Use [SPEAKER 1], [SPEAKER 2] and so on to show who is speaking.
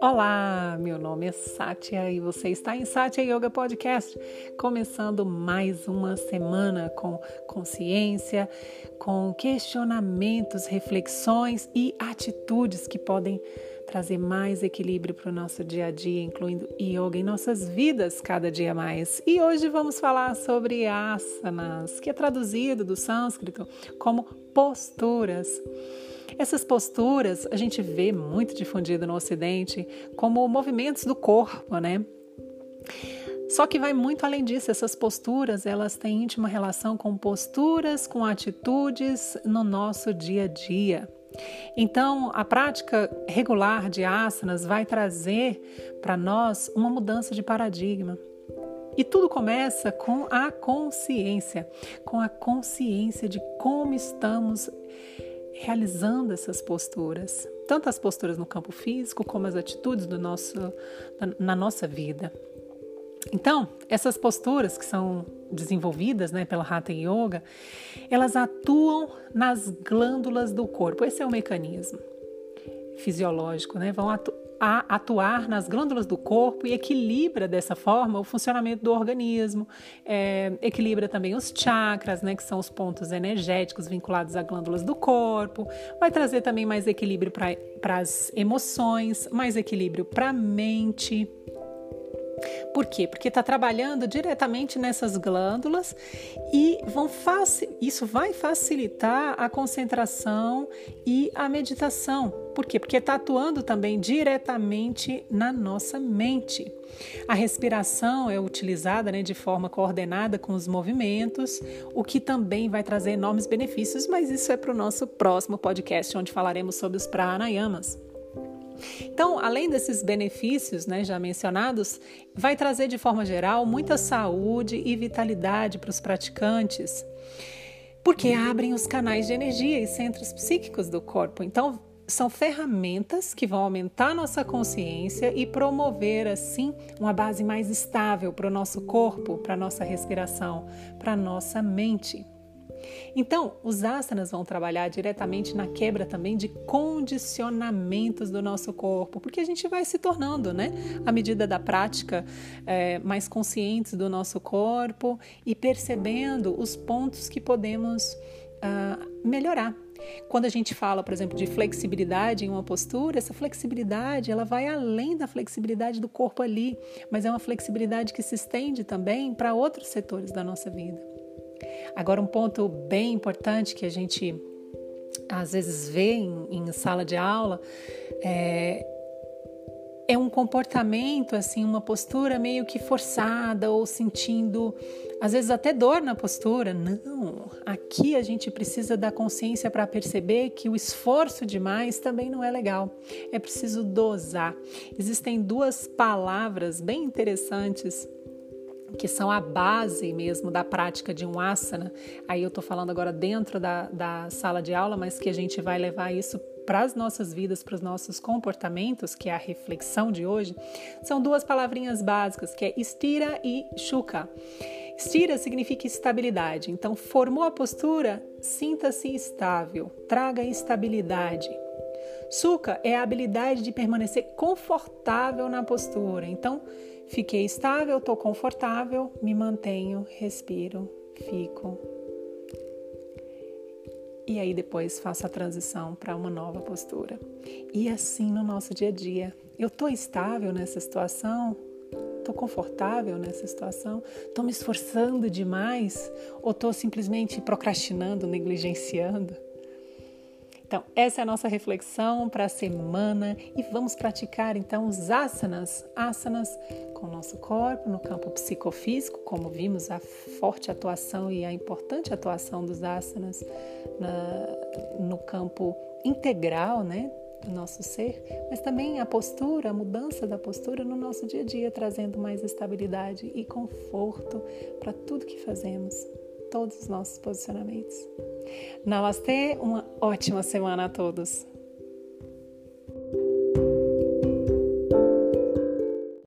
[SPEAKER 1] Olá, meu nome é Sátia e você está em Sátia Yoga Podcast, começando mais uma semana com consciência, com questionamentos, reflexões e atitudes que podem trazer mais equilíbrio para o nosso dia a dia, incluindo yoga em nossas vidas cada dia mais. E hoje vamos falar sobre asanas, que é traduzido do sânscrito como posturas. Essas posturas a gente vê muito difundido no Ocidente como movimentos do corpo, né? Só que vai muito além disso, essas posturas, elas têm íntima relação com posturas, com atitudes no nosso dia a dia. Então, a prática regular de asanas vai trazer para nós uma mudança de paradigma. E tudo começa com a consciência, com a consciência de como estamos realizando essas posturas, tanto as posturas no campo físico como as atitudes do nosso, na, na nossa vida. Então, essas posturas que são desenvolvidas né, pela Hatha Yoga, elas atuam nas glândulas do corpo. Esse é o mecanismo fisiológico, né? Vão atuar nas glândulas do corpo e equilibra dessa forma o funcionamento do organismo, é, equilibra também os chakras, né, que são os pontos energéticos vinculados a glândulas do corpo, vai trazer também mais equilíbrio para as emoções, mais equilíbrio para a mente. Por quê? Porque está trabalhando diretamente nessas glândulas e vão isso vai facilitar a concentração e a meditação. Por quê? Porque está atuando também diretamente na nossa mente. A respiração é utilizada né, de forma coordenada com os movimentos, o que também vai trazer enormes benefícios, mas isso é para o nosso próximo podcast, onde falaremos sobre os pranayamas. Então, além desses benefícios né, já mencionados, vai trazer de forma geral muita saúde e vitalidade para os praticantes, porque abrem os canais de energia e centros psíquicos do corpo. Então, são ferramentas que vão aumentar nossa consciência e promover, assim, uma base mais estável para o nosso corpo, para a nossa respiração, para a nossa mente. Então, os asanas vão trabalhar diretamente na quebra também de condicionamentos do nosso corpo, porque a gente vai se tornando, né, à medida da prática, é, mais conscientes do nosso corpo e percebendo os pontos que podemos uh, melhorar. Quando a gente fala, por exemplo, de flexibilidade em uma postura, essa flexibilidade ela vai além da flexibilidade do corpo ali, mas é uma flexibilidade que se estende também para outros setores da nossa vida. Agora, um ponto bem importante que a gente às vezes vê em, em sala de aula é, é um comportamento, assim, uma postura meio que forçada ou sentindo, às vezes até dor na postura. Não, aqui a gente precisa da consciência para perceber que o esforço demais também não é legal. É preciso dosar. Existem duas palavras bem interessantes que são a base mesmo da prática de um asana. Aí eu estou falando agora dentro da, da sala de aula, mas que a gente vai levar isso para as nossas vidas, para os nossos comportamentos, que é a reflexão de hoje, são duas palavrinhas básicas, que é estira e chuka. Estira significa estabilidade. Então, formou a postura, sinta-se estável, traga estabilidade. Suka é a habilidade de permanecer confortável na postura. Então, Fiquei estável, estou confortável, me mantenho, respiro, fico. E aí depois faço a transição para uma nova postura. E assim no nosso dia a dia. Eu estou estável nessa situação? Estou confortável nessa situação? Estou me esforçando demais? Ou estou simplesmente procrastinando, negligenciando? Então, essa é a nossa reflexão para a semana e vamos praticar então os asanas, asanas com o nosso corpo no campo psicofísico, como vimos a forte atuação e a importante atuação dos asanas na, no campo integral, né, do nosso ser, mas também a postura, a mudança da postura no nosso dia a dia, trazendo mais estabilidade e conforto para tudo que fazemos todos os nossos posicionamentos. Namastê, uma ótima semana a todos!